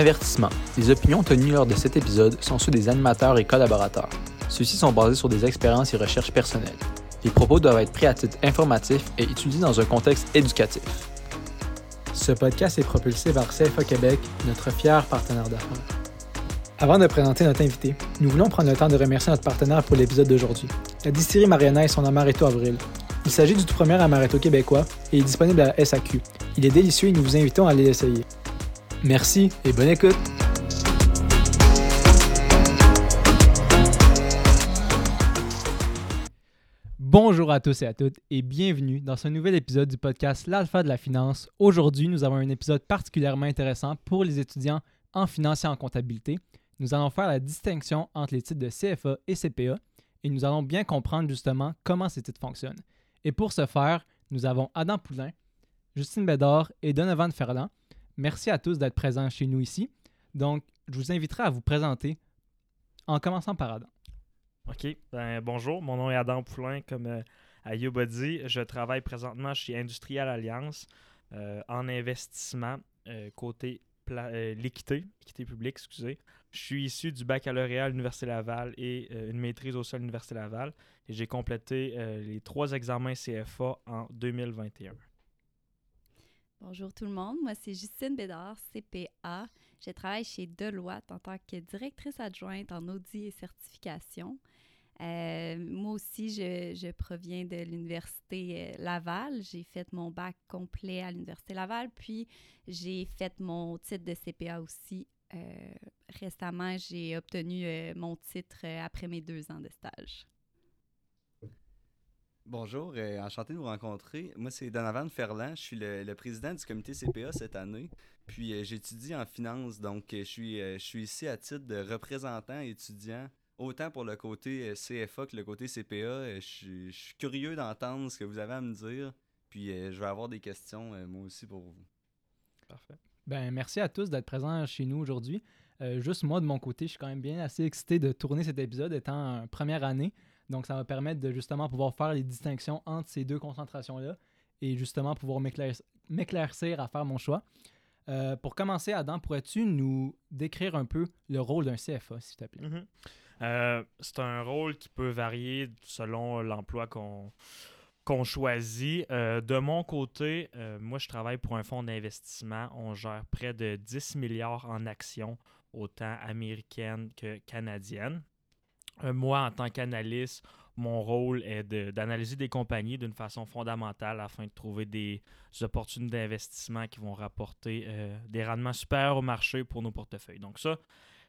Avertissement. Les opinions tenues lors de cet épisode sont ceux des animateurs et collaborateurs. Ceux-ci sont basés sur des expériences et recherches personnelles. Les propos doivent être pris à titre informatif et étudiés dans un contexte éducatif. Ce podcast est propulsé par CFA Québec, notre fier partenaire d'affaires. Avant de présenter notre invité, nous voulons prendre le temps de remercier notre partenaire pour l'épisode d'aujourd'hui, la distillerie Mariana et son amaretto Avril. Il s'agit du tout premier amaretto québécois et est disponible à SAQ. Il est délicieux et nous vous invitons à l'essayer. Merci et bonne écoute! Bonjour à tous et à toutes et bienvenue dans ce nouvel épisode du podcast L'Alpha de la Finance. Aujourd'hui, nous avons un épisode particulièrement intéressant pour les étudiants en finance et en comptabilité. Nous allons faire la distinction entre les titres de CFA et CPA et nous allons bien comprendre justement comment ces titres fonctionnent. Et pour ce faire, nous avons Adam Poulain, Justine Bédard et Donovan Ferland. Merci à tous d'être présents chez nous ici. Donc, je vous inviterai à vous présenter en commençant par Adam. OK. Ben, bonjour, mon nom est Adam Poulain, comme euh, Ayoub a dit. Je travaille présentement chez Industrial Alliance euh, en investissement euh, côté euh, l'équité, équité publique, excusez. Je suis issu du baccalauréat à l'Université Laval et une maîtrise au sein de l'Université Laval. Et j'ai complété les trois examens CFA en 2021. Bonjour tout le monde, moi c'est Justine Bédard, CPA. Je travaille chez Deloitte en tant que directrice adjointe en audit et certification. Euh, moi aussi, je, proviens de l'Université euh, Laval. J'ai fait mon bac complet à l'Université Laval, puis j'ai fait mon titre de CPA aussi. Euh, récemment, j'ai obtenu mon titre après mes deux ans de stage. Bonjour, enchanté de vous rencontrer. Moi, c'est Donovan Ferland. Je suis le, président du comité CPA cette année. Puis, j'étudie en finance. Donc, je suis, je suis ici à titre de représentant étudiant autant pour le côté euh, CFA que le côté CPA. Euh, je suis curieux d'entendre ce que vous avez à me dire. Puis euh, je vais avoir des questions moi aussi pour vous. Parfait. Ben, merci à tous d'être présents chez nous aujourd'hui. juste moi, de mon côté, je suis quand même bien assez excité de tourner cet épisode étant première année. Donc, ça va permettre de justement pouvoir faire les distinctions entre ces deux concentrations-là et justement pouvoir m'éclaircir à faire mon choix. pour commencer, Adam, pourrais-tu nous décrire un peu le rôle d'un CFA, s'il te plaît? Mm-hmm. Euh, c'est un rôle qui peut varier selon l'emploi qu'on choisit. Euh, de mon côté, euh, moi, je travaille pour un fonds d'investissement. On gère près de 10 milliards en actions, autant américaines que canadiennes. Moi, en tant qu'analyste, mon rôle est d'analyser des compagnies d'une façon fondamentale afin de trouver des opportunités d'investissement qui vont rapporter des rendements supérieurs au marché pour nos portefeuilles. Donc ça,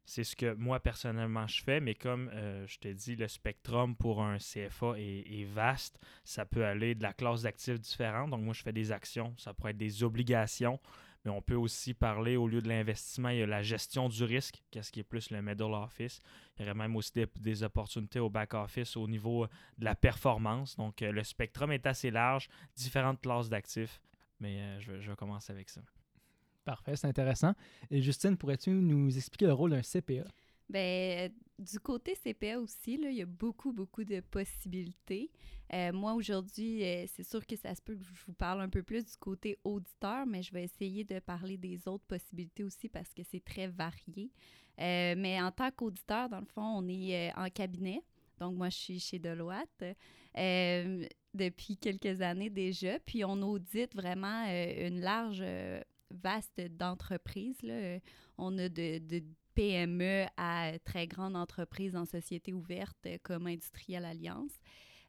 c'est ce que moi personnellement je fais, mais comme euh, je te dis, le spectrum pour un CFA est, vaste. Ça peut aller de la classe d'actifs différentes. Donc moi je fais des actions, ça pourrait être des obligations, mais on peut aussi parler au lieu de l'investissement, il y a la gestion du risque, qu'est-ce qui est plus le middle office. Il y aurait même aussi des, opportunités au back office au niveau de la performance. Donc euh, le spectrum est assez large, différentes classes d'actifs, mais euh, je vais commencer avec ça. Parfait, c'est intéressant. Et Justine, pourrais-tu nous expliquer le rôle d'un CPA? Bien, du côté CPA aussi, il y a beaucoup, beaucoup de possibilités. Euh, moi, aujourd'hui, euh, c'est sûr que ça se peut que je vous parle un peu plus du côté auditeur, mais je vais essayer de parler des autres possibilités aussi parce que c'est très varié. Euh, mais en tant qu'auditeur, dans le fond, on est en cabinet. Donc, moi, je suis chez Deloitte depuis quelques années déjà. Puis, on audite vraiment une large vaste d'entreprises. On a de, PME à très grandes entreprises en société ouverte comme Industrielle Alliance.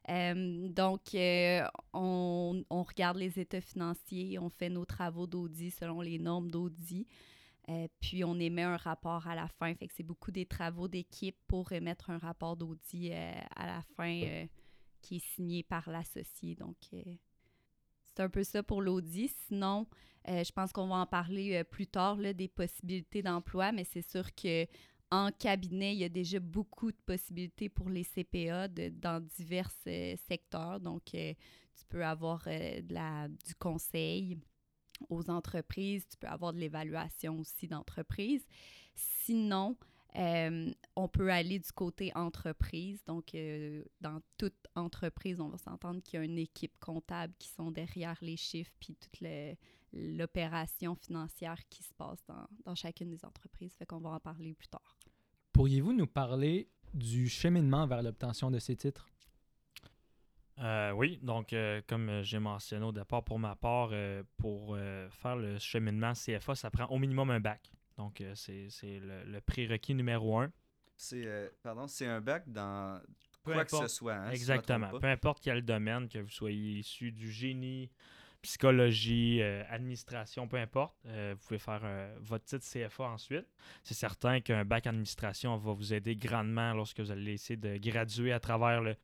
Euh, donc, euh, on, regarde les états financiers, on fait nos travaux d'audit selon les normes d'audit, euh, puis on émet un rapport à la fin. C'est beaucoup des travaux d'équipe pour émettre un rapport d'audit à la fin qui est signé par l'associé. Donc, c'est un peu ça pour l'audit. Sinon, euh, je pense qu'on va en parler euh, plus tard là, des possibilités d'emploi, mais c'est sûr que en cabinet, il y a déjà beaucoup de possibilités pour les CPA dans divers euh, secteurs. Donc, tu peux avoir de la, du conseil aux entreprises, tu peux avoir de l'évaluation aussi d'entreprise. Sinon, Euh, on peut aller du côté entreprise. Donc, euh, dans toute entreprise, on va s'entendre qu'il y a une équipe comptable qui sont derrière les chiffres puis toute l'opération financière qui se passe dans, dans chacune des entreprises. Fait qu'on va en parler plus tard. Pourriez-vous nous parler du cheminement vers l'obtention de ces titres? Euh, oui, donc comme j'ai mentionné au départ, pour ma part, pour faire le cheminement CFA, ça prend au minimum un bac. Donc, euh, c'est le, prérequis numéro un. C'est euh, pardon, c'est un bac dans quoi que ce soit. Hein, exactement. Peu importe quel domaine, que vous soyez issu du génie, psychologie, euh, administration, peu importe. vous pouvez faire votre titre CFA ensuite. C'est certain qu'un bac administration va vous aider grandement lorsque vous allez essayer de graduer à travers le,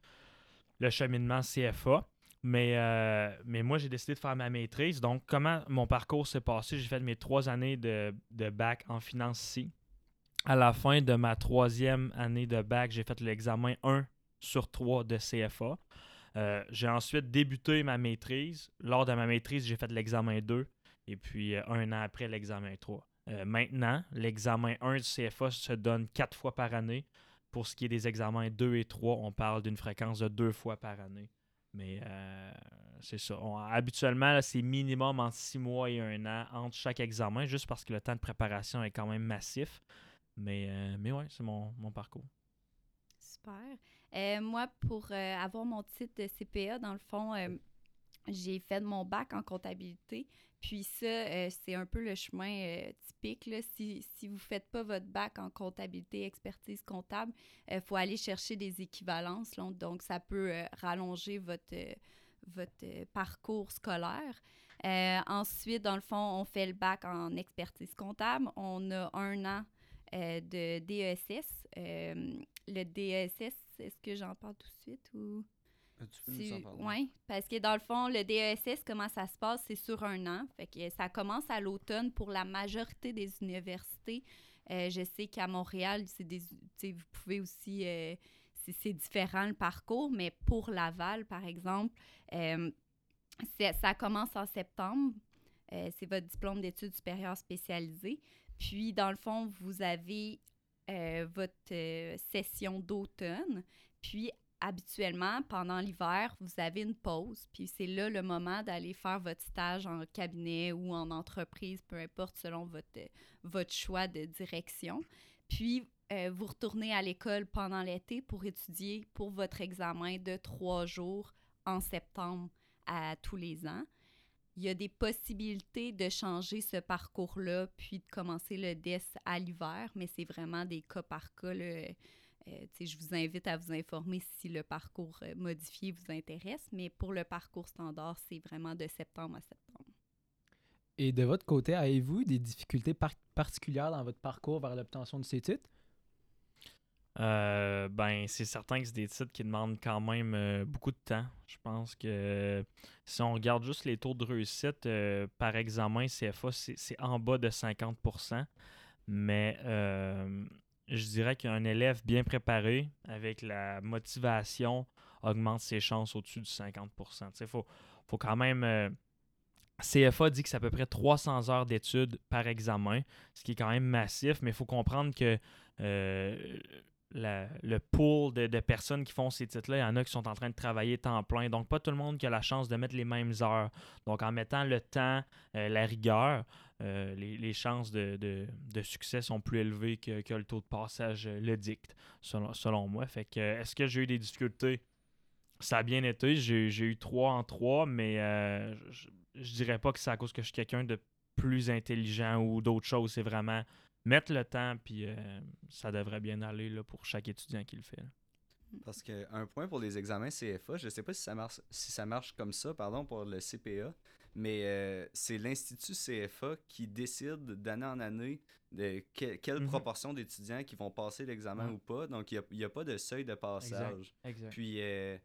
le cheminement CFA. Mais, euh, mais moi, j'ai décidé de faire ma maîtrise. Donc, comment mon parcours s'est passé? J'ai fait mes trois années de, bac en finance ici. À la fin de ma troisième année de bac, j'ai fait l'examen 1 sur 3 de CFA. Euh, j'ai ensuite débuté ma maîtrise. Lors de ma maîtrise, j'ai fait l'examen 2 et puis euh, un an après, l'examen 3. maintenant, l'examen 1 du CFA se donne quatre fois par année. Pour ce qui est des examens 2 et 3, on parle d'une fréquence de deux fois par année. Mais euh, c'est ça. habituellement, c'est minimum entre six mois et un an entre chaque examen, juste parce que le temps de préparation est quand même massif. Mais, euh, mais ouais, c'est mon, parcours. Super. Euh, moi, pour avoir mon titre de CPA, dans le fond, j'ai fait mon bac en comptabilité. Puis ça, euh, c'est un peu le chemin euh, typique. Là. Si, vous ne faites pas votre bac en comptabilité, expertise comptable, il euh, faut aller chercher des équivalences. Donc, ça peut rallonger votre, votre parcours scolaire. ensuite, dans le fond, on fait le bac en expertise comptable. On a un an de DESS. le DESS, est-ce que j'en parle tout de suite ou... Oui, parce que dans le fond, le DESS, comment ça se passe, c'est sur un an. Fait que ça commence à l'automne pour la majorité des universités. Euh, je sais qu'à Montréal, c'est des, vous pouvez aussi, euh, c'est différent le parcours, mais pour Laval, par exemple, euh, ça commence en septembre. c'est votre diplôme d'études supérieures spécialisées. Puis, dans le fond, vous avez votre session d'automne. Puis, habituellement, pendant l'hiver, vous avez une pause, puis c'est là le moment d'aller faire votre stage en cabinet ou en entreprise, peu importe selon votre, votre choix de direction. Puis, euh, vous retournez à l'école pendant l'été pour étudier pour votre examen de trois jours en septembre à tous les ans. Il y a des possibilités de changer ce parcours-là, puis de commencer le DES à l'hiver, mais c'est vraiment des cas par cas. Euh, je vous invite à vous informer si le parcours euh, modifié vous intéresse, mais pour le parcours standard, c'est vraiment de septembre à septembre. Et de votre côté, avez-vous des difficultés particulières dans votre parcours vers l'obtention de ces titres? Euh, ben, c'est certain que c'est des titres qui demandent quand même beaucoup de temps. Je pense que si on regarde juste les taux de réussite par examen CFA, c'est en bas de 50% Mais je dirais qu'un élève bien préparé, avec la motivation, augmente ses chances au-dessus du 50% Il faut, faut quand même. Euh, CFA dit que c'est à peu près 300 heures d'études par examen, ce qui est quand même massif, mais il faut comprendre que euh, le pool de, personnes qui font ces titres-là, il y en a qui sont en train de travailler temps plein. Donc, pas tout le monde qui a la chance de mettre les mêmes heures. Donc, en mettant le temps, euh, la rigueur, euh, les, chances de, succès sont plus élevées que, le taux de passage euh, le dicte, selon, moi. Fait que, est-ce que j'ai eu des difficultés? Ça a bien été. J'ai, eu trois en trois, mais je, je dirais pas que c'est à cause que je suis quelqu'un de plus intelligent ou d'autres choses. C'est vraiment mettre le temps, puis euh, ça devrait bien aller là, pour chaque étudiant qui le fait. Parce qu'un point pour les examens CFA, je ne sais pas si ça marche, si ça marche comme ça, pardon, pour le CPA, mais euh, c'est l'Institut CFA qui décide d'année en année de quelle mhm. proportion d'étudiants qui vont passer l'examen ou pas. Donc, il n'y a, pas de seuil de passage. Exact. Puis, euh,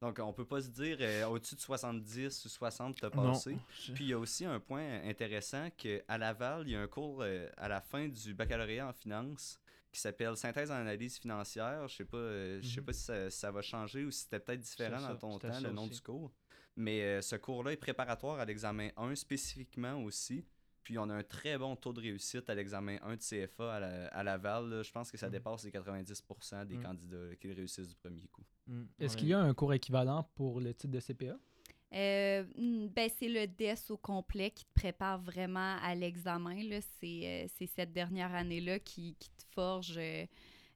donc, on peut pas se dire euh, au-dessus de 70 ou 60, t'as passé. Puis, il y a aussi un point intéressant qu'à Laval, il y a un cours euh, à la fin du baccalauréat en finance qui s'appelle Synthèse en analyse financière. Je sais pas, euh, je sais mhm. pas si ça, va changer ou si c'était peut-être différent dans ton temps, le nom du cours. Mais ce cours-là est préparatoire à l'examen 1 spécifiquement aussi. Puis on a un très bon taux de réussite à l'examen 1 de CFA à, la- à Laval. là. Je pense que ça Mhm. dépasse les 90% des Mhm. candidats là, qui le réussissent du premier coup. Mm, Est-ce ouais. qu'il y a un cours équivalent pour le titre de CPA? Euh, hmm, ben, c'est le DES au complet qui te prépare vraiment à l'examen. C'est euh, cette dernière année-là qui, qui te forge euh,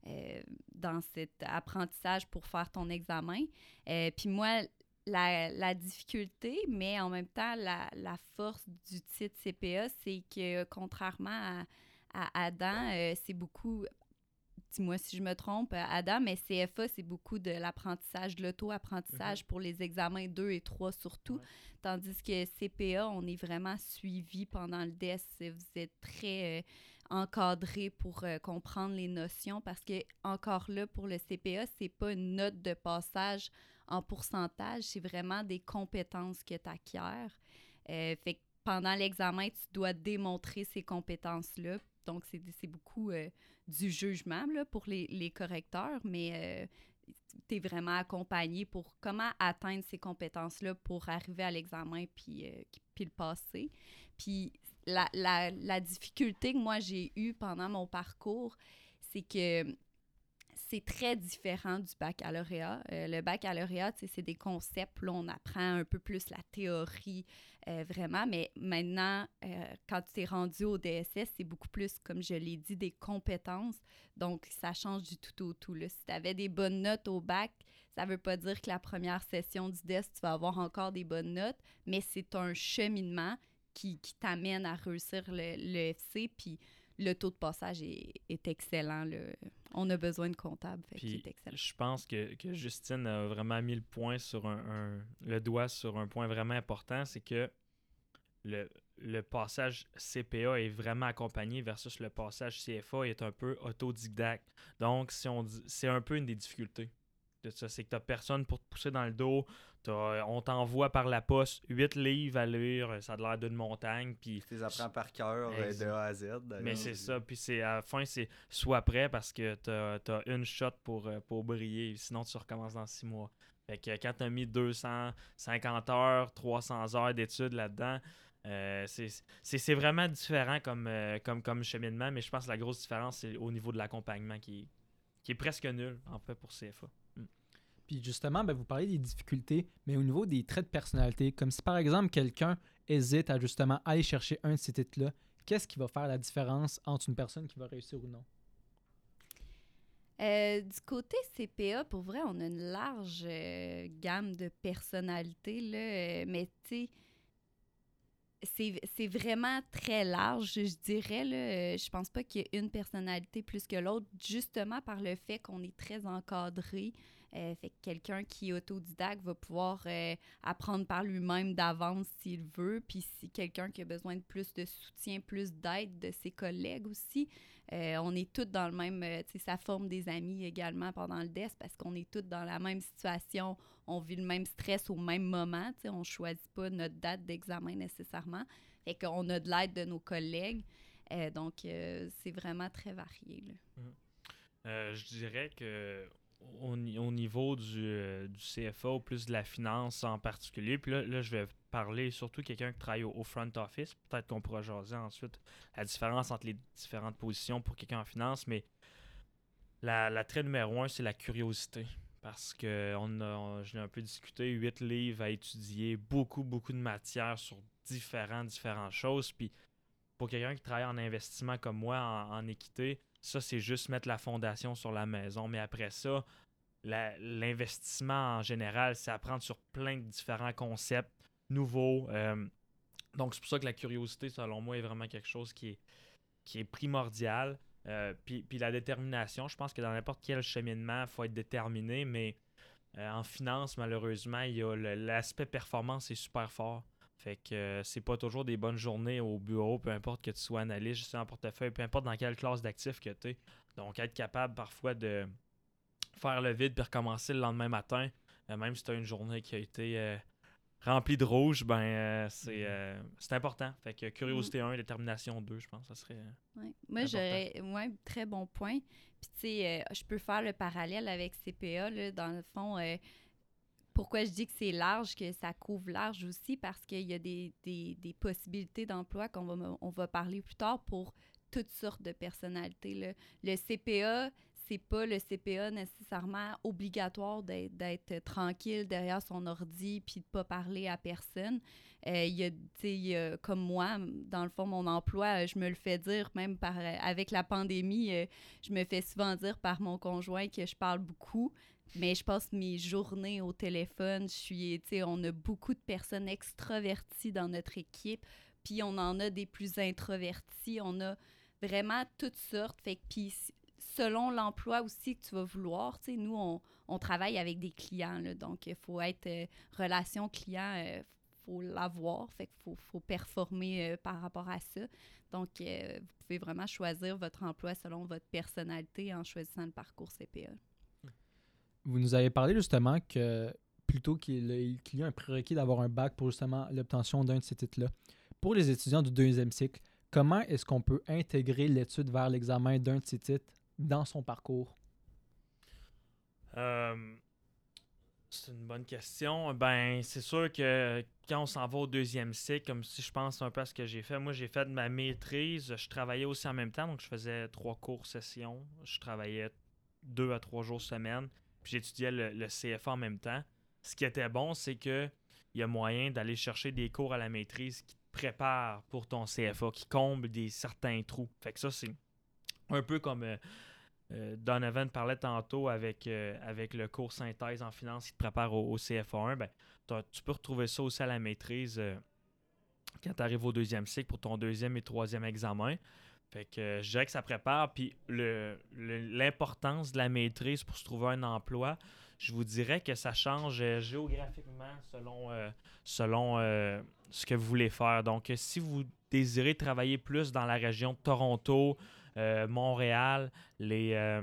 euh, dans cet apprentissage pour faire ton examen. Euh, Puis moi, la, la difficulté, mais en même temps, la, la force du titre CPA, c'est que contrairement à, à Adam, c'est beaucoup dis-moi si je me trompe, euh, Adam, mais CFA, c'est beaucoup de l'apprentissage, de l'auto-apprentissage pour les examens 2 et 3 surtout. Ouais. Tandis que CPA, on est vraiment suivi pendant le DES. Vous êtes très euh, encadré pour euh, comprendre les notions parce que, encore là, pour le CPA, c'est pas une note de passage en pourcentage, c'est vraiment des compétences que tu acquiers. Euh, fait que pendant l'examen, tu dois démontrer ces compétences-là. Donc, c'est c'est beaucoup euh, du jugement là, pour les, les correcteurs, mais tu es vraiment accompagné pour comment atteindre ces compétences-là pour arriver à l'examen puis, euh, puis le passer. Puis la, la, la difficulté que moi j'ai eue pendant mon parcours, c'est que c'est très différent du baccalauréat. Euh, le baccalauréat, c'est des concepts, là, on apprend un peu plus la théorie, euh, vraiment, mais maintenant, euh, quand tu es rendu au DSS, c'est beaucoup plus, comme je l'ai dit, des compétences. Donc, ça change du tout au tout. Là. Si tu avais des bonnes notes au bac, ça veut pas dire que la première session du DES, tu vas avoir encore des bonnes notes, mais c'est un cheminement qui, t'amène à réussir le, le FC, puis le taux de passage est, excellent. On a besoin de comptables, fait Puis, est excellent. je pense que, que Justine a vraiment mis le point sur un, un- le doigt sur un point vraiment important, c'est que le, le passage CPA est vraiment accompagné versus le passage CFA est un peu autodidacte. Donc, si on dit, c'est un peu une des difficultés de ça, c'est que tu personne pour te pousser dans le dos. T'as- on t'envoie par la poste 8 livres à lire, ça a l'air d'une montagne, puis Tu les apprends par cœur euh, de. A à Z. mais c'est ça, puis c'est à la fin, c'est soit prêt parce que t'as as une shot pour, euh, pour briller, sinon tu recommences dans six mois. Fait que quand t'as mis 250 heures, 300 heures d'études là-dedans, euh, c'est- c'est c'est vraiment différent comme, euh, comme, comme cheminement, mais je pense que la grosse différence, c'est au niveau de l'accompagnement qui, est- qui est presque nul, en fait, pour CFA. Puis justement, ben, vous parlez des difficultés, mais au niveau des traits de personnalité, comme si par exemple quelqu'un hésite à justement aller chercher un de ces titres-là, qu'est-ce qui va faire la différence entre une personne qui va réussir ou non? Euh, du côté CPA, pour vrai, on a une large euh, gamme de personnalités, là, euh, mais tu sais, c'est vraiment très large, je dirais. Là, je pense pas qu'il y ait une personnalité plus que l'autre, justement par le fait qu'on est très encadré. Euh, fait que quelqu'un qui est autodidacte va pouvoir euh, apprendre par lui-même d'avance s'il veut. Puis si quelqu'un qui a besoin de plus de soutien, plus d'aide de ses collègues aussi, euh, on est tous dans le même, tu sais, ça forme des amis également pendant le DES parce qu'on est tous dans la même situation, on vit le même stress au même moment, tu sais, on choisit pas notre date d'examen nécessairement, fait qu'on a de l'aide de nos collègues, donc c'est vraiment très varié. Euh, je dirais que au, ni- au niveau du, euh, CFA, ou plus de la finance en particulier, puis là, là, je vais parler surtout quelqu'un qui travaille au, front office. Peut-être qu'on pourra jaser ensuite la différence entre les différentes positions pour quelqu'un en finance, mais la, trait numéro un, c'est la curiosité. Parce que on on- je l'ai un peu discuté, huit livres à étudier, beaucoup, beaucoup de matières sur différentes, différentes choses. Puis pour quelqu'un qui travaille en investissement comme moi, en équité, ça, c'est juste mettre la fondation sur la maison. Mais après ça, l'investissement en général, c'est apprendre sur plein de différents concepts nouveaux. euh, donc, c'est pour ça que la curiosité, selon moi, est vraiment quelque chose qui est, qui est primordial. Euh, puis, puis la détermination, je pense que dans n'importe quel cheminement, il faut être déterminé, mais euh, en finance, malheureusement, il y a l'aspect performance est super fort. Fait que euh, c'est pas toujours des bonnes journées au bureau, peu importe que tu sois analyste, gestionnaire en portefeuille, peu importe dans quelle classe d'actifs que tu es. Donc, être capable parfois de faire le vide puis recommencer le lendemain matin, euh, même si tu as une journée qui a été euh, remplie de rouge, ben euh, c'est c'est important. Fait que curiosité 1, détermination 2, je pense, ça serait. Ouais. Moi, j'aurais. Ouais, très bon point. Puis, tu sais, je peux faire le parallèle avec CPA, là, dans le fond. Pourquoi je dis que c'est large, que ça couvre large aussi, parce qu'il y a des, des, des possibilités d'emploi qu'on va, on va parler plus tard pour toutes sortes de personnalités. Là. Le CPA, c'est pas le CPA nécessairement obligatoire d'être tranquille derrière son ordi puis de pas parler à personne. Euh, y, a, comme moi, dans le fond, mon emploi, euh, je me le fais dire, même par, euh, avec la pandémie, je me fais souvent dire par mon conjoint que je parle beaucoup, mais je passe mes journées au téléphone. Je suis, on a beaucoup de personnes extraverties dans notre équipe, puis on en a des plus introvertis. On a vraiment toutes sortes. Fait puis selon l'emploi aussi que tu vas vouloir, nous, on, on, travaille avec des clients, donc il faut être relation client, faut l'avoir, fait qu'il faut, faut, performer euh, par rapport à ça. Donc, euh, vous pouvez vraiment choisir votre emploi selon votre personnalité en choisissant le parcours CPA. Vous nous avez parlé justement que plutôt qu'il y a un prérequis d'avoir un bac pour justement l'obtention d'un de ces titres-là. Pour les étudiants du deuxième cycle, comment est-ce qu'on peut intégrer l'étude vers l'examen d'un de ces titres dans son parcours? Euh, c'est une bonne question. Ben, c'est sûr que quand on s'en va au deuxième cycle, comme si je pense un peu à ce que j'ai fait, moi j'ai fait ma maîtrise, je travaillais aussi en même temps, donc je faisais trois cours sessions, je travaillais deux à trois jours semaine, puis j'étudiais le, CFA en même temps. Ce qui était bon, c'est que il y a moyen d'aller chercher des cours à la maîtrise qui te préparent pour ton CFA, qui comblent des certains trous. Fait que ça, c'est un peu comme euh, euh, Donovan parlait tantôt avec, euh, avec le cours synthèse en finance qui te prépare au, CFA1. Ben, tu peux retrouver ça aussi à la maîtrise quand tu arrives au deuxième cycle pour ton deuxième et troisième examen. Fait que je dirais que ça prépare. Puis l'importance de la maîtrise pour se trouver un emploi, je vous dirais que ça change géographiquement selon, selon ce que vous voulez faire. Donc, si vous désirez travailler plus dans la région de Toronto, euh, Montréal, les, euh,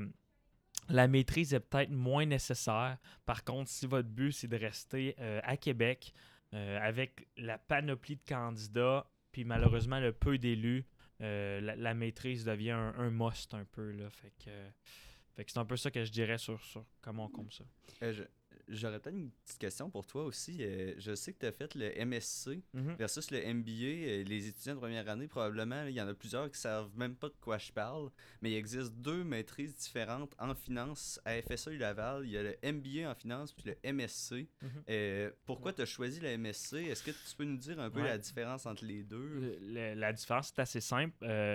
la maîtrise est peut-être moins nécessaire. Par contre, si votre but, c'est de rester euh, à Québec avec la panoplie de candidats, puis malheureusement le peu d'élus, la, maîtrise devient un, must un peu. Là. Fait que, fait que c'est un peu ça que je dirais sur, sur comment on compte ça. J'aurais peut-être une petite question pour toi aussi. Euh, je sais que tu as fait le MSC mhm. versus le MBA. Euh, les étudiants de première année, probablement, il y en a plusieurs qui savent même pas de quoi je parle, mais il existe deux maîtrises différentes en finance à FSA et Laval. Il y a le MBA en finance puis le MSC. Mhm. Euh, pourquoi tu as choisi le MSC Est-ce que tu peux nous dire un peu la différence entre les deux? La différence, c'est assez simple.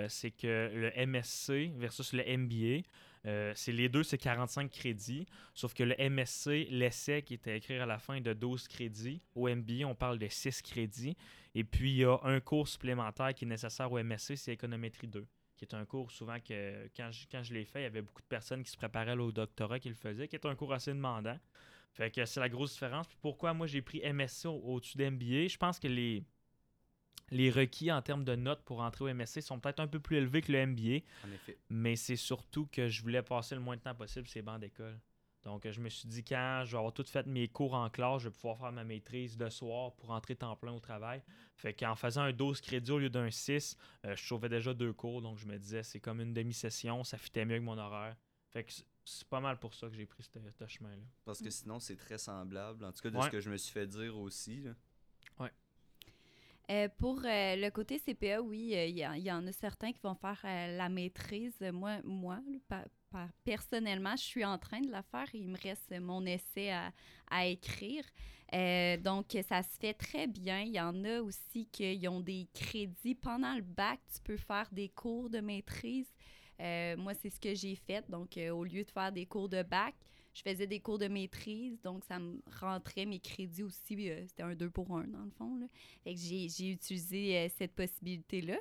c'est que le MSC versus le MBA, euh, c'est les deux, c'est 45 crédits. Sauf que le MSC, l'essai qui était écrit à la fin de 12 crédits. Au MBA, on parle de 6 crédits. Et puis, il y a un cours supplémentaire qui est nécessaire au MSC, c'est économétrie 2 qui est un cours souvent que quand je, quand je l'ai fait, il y avait beaucoup de personnes qui se préparaient au doctorat qui le faisaient, qui est un cours assez demandant. Fait que c'est la grosse différence. Puis pourquoi moi j'ai pris MSC au-dessus d'MBA? Je pense que les, les requis en termes de notes pour entrer au MSC sont peut-être un peu plus élevés que le MBA. En effet. Mais c'est surtout que je voulais passer le moins de temps possible ces bancs d'école. Donc, je me suis dit, quand je vais avoir tout fait mes cours en classe, je vais pouvoir faire ma maîtrise de soir pour entrer temps plein au travail. Fait qu'en faisant un 12 crédits au lieu d'un 6, euh, je trouvais déjà deux cours. Donc, je me disais, c'est comme une demi-session, ça fitait mieux que mon horaire. Fait que c'est pas mal pour ça que j'ai pris ce, chemin-là. Parce que sinon, c'est très semblable. En tout cas, de ce que je me suis fait dire aussi. Euh, pour euh, le côté CPA, oui, euh, il y, en a certains qui vont faire la maîtrise. Moi, moi personnellement, je suis en train de la faire. Il me reste mon essai à, écrire. donc, ça se fait très bien. Il y en a aussi qui ont des crédits. Pendant le bac, tu peux faire des cours de maîtrise. moi, c'est ce que j'ai fait. Donc, au lieu de faire des cours de bac, je faisais des cours de maîtrise, donc ça me rentrait mes crédits aussi. Euh, c'était un 2 pour 1 dans le fond. Fait que j'ai utilisé euh, cette possibilité-là.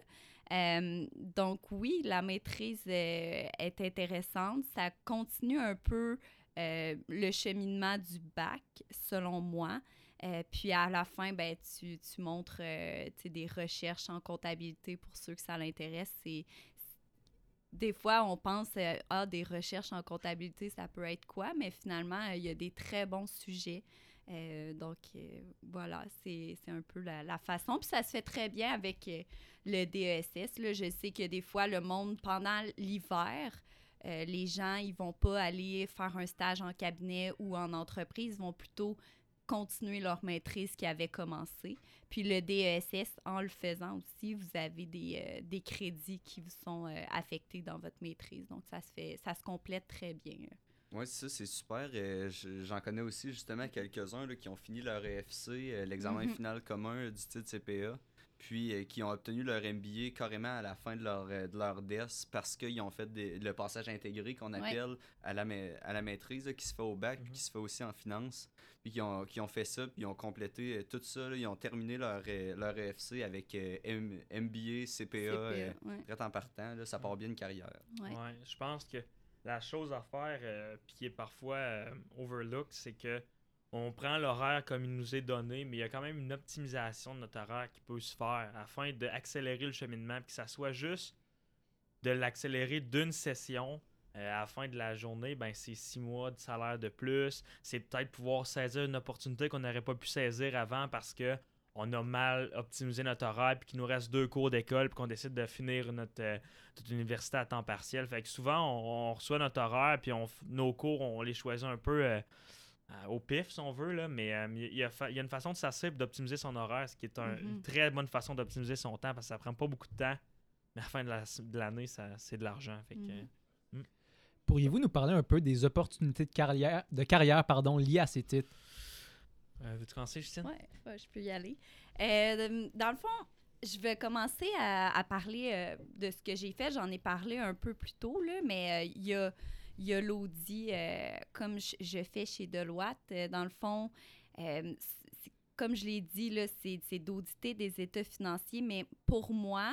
Euh, donc oui, la maîtrise est intéressante. Ça continue un peu le cheminement du bac, selon moi. puis à la fin, ben, tu, tu montres des recherches en comptabilité pour ceux que ça l'intéresse. Des fois, on pense euh, ah, des recherches en comptabilité, ça peut être quoi, mais finalement, il y a des très bons sujets. Euh, donc, euh, voilà, c'est un peu la, façon. Puis ça se fait très bien avec le DESS. Je sais que des fois, le monde, pendant l'hiver, les gens, ils vont pas aller faire un stage en cabinet ou en entreprise, ils vont plutôt continuer leur maîtrise qui avait commencé. Puis le DESS, en le faisant aussi, vous avez des, euh, des crédits qui vous sont euh, affectés dans votre maîtrise. Donc, ça se fait, ça se complète très bien. Oui, ça, c'est super. Euh, je- J'en connais aussi justement quelques-uns qui ont fini leur EFC, l'examen Mhm. final commun du titre CPA, puis euh, qui ont obtenu leur MBA carrément à la fin de leur, euh, de leur DES parce qu'ils ont fait des- le passage intégré qu'on Ouais. appelle à, la, à la maîtrise, là, qui se fait au bac, puis Mhm. qui se fait aussi en finance. Puis qui ont, qui ont fait ça, puis ils ont complété euh, tout ça. là, ils ont terminé leur, leur EFC avec euh, M- MBA, CPA, euh, CPA, ouais, prêt en partant. Là, ça part bien une carrière. ouais. Ouais, je pense que la chose à faire, euh, puis qui est parfois euh, overlooked, c'est que on prend l'horaire comme il nous est donné, mais il y a quand même une optimisation de notre horaire qui peut se faire afin d'accélérer le cheminement, que ça soit juste de l'accélérer d'une session. euh, à la fin de la journée, ben, c'est six mois de salaire de plus. C'est peut-être pouvoir saisir une opportunité qu'on n'aurait pas pu saisir avant parce que on a mal optimisé notre horaire puis qu'il nous reste deux cours d'école puis qu'on décide de finir notre, euh, université à temps partiel. Fait que souvent, on, reçoit notre horaire puis on, nos cours, on les choisit un peu euh, au pif, si on veut, là, mais euh, il y, a fa- il y a une façon de s'assurer et d'optimiser son horaire, ce qui est un- une très bonne façon d'optimiser son temps parce que ça prend pas beaucoup de temps, mais à la fin de la- de l'année, ça c'est de l'argent. Fait que, Mhm. Pourriez-vous nous parler un peu des opportunités de carrière, de carrière pardon, liées à ces titres? euh, veux-tu commencer, Justine? Ouais, ouais, je peux y aller. Euh, dans le fond, je vais commencer à, à parler euh, de ce que j'ai fait. J'en ai parlé un peu plus tôt, là, mais euh, il y a, il y a l'audit, euh, comme je, fais chez Deloitte. Euh, dans le fond, euh, comme je l'ai dit, c'est d'auditer des états financiers, mais pour moi,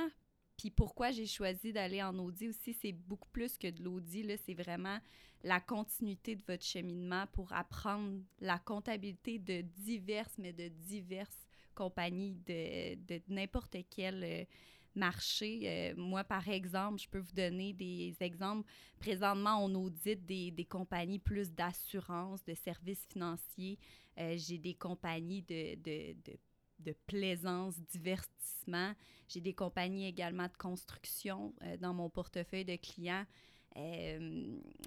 puis pourquoi j'ai choisi d'aller en audit aussi, c'est beaucoup plus que de l'audit. C'est vraiment la continuité de votre cheminement pour apprendre la comptabilité de diverses, mais de diverses compagnies de, de n'importe quel euh, marché. Euh, moi, par exemple, je peux vous donner des exemples. Présentement, on audite des, des compagnies plus d'assurance, de services financiers. Euh, J'ai des compagnies de, de, de, de plaisance, divertissement. J'ai des compagnies également de construction euh, dans mon portefeuille de clients.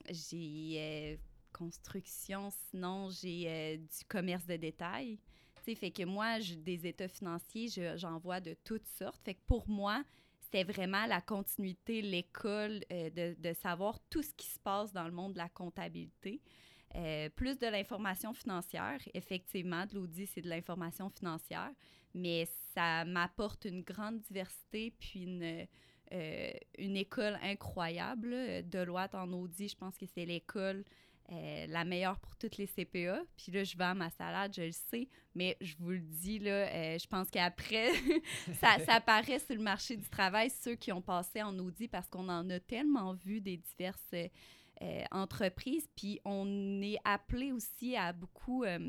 J'ai construction, sinon j'ai du commerce de détail. Fait que moi, des états financiers, je- j'en vois de toutes sortes. Fait que pour moi, c'était vraiment la continuité, l'école, euh, de, de savoir tout ce qui se passe dans le monde de la comptabilité. Euh, plus de l'information financière, effectivement, de l'audit, c'est de l'information financière, mais ça m'apporte une grande diversité, puis une, euh, une école incroyable. là. Deloitte en audit, je pense que c'est l'école euh, la meilleure pour toutes les CPA. Puis là, je vends ma salade, je le sais, mais je vous le dis, là, euh, je pense qu'après, ça, ça apparaît sur le marché du travail, ceux qui ont passé en audit, parce qu'on en a tellement vu des diverses euh, entreprises. Puis on est appelé aussi à beaucoup de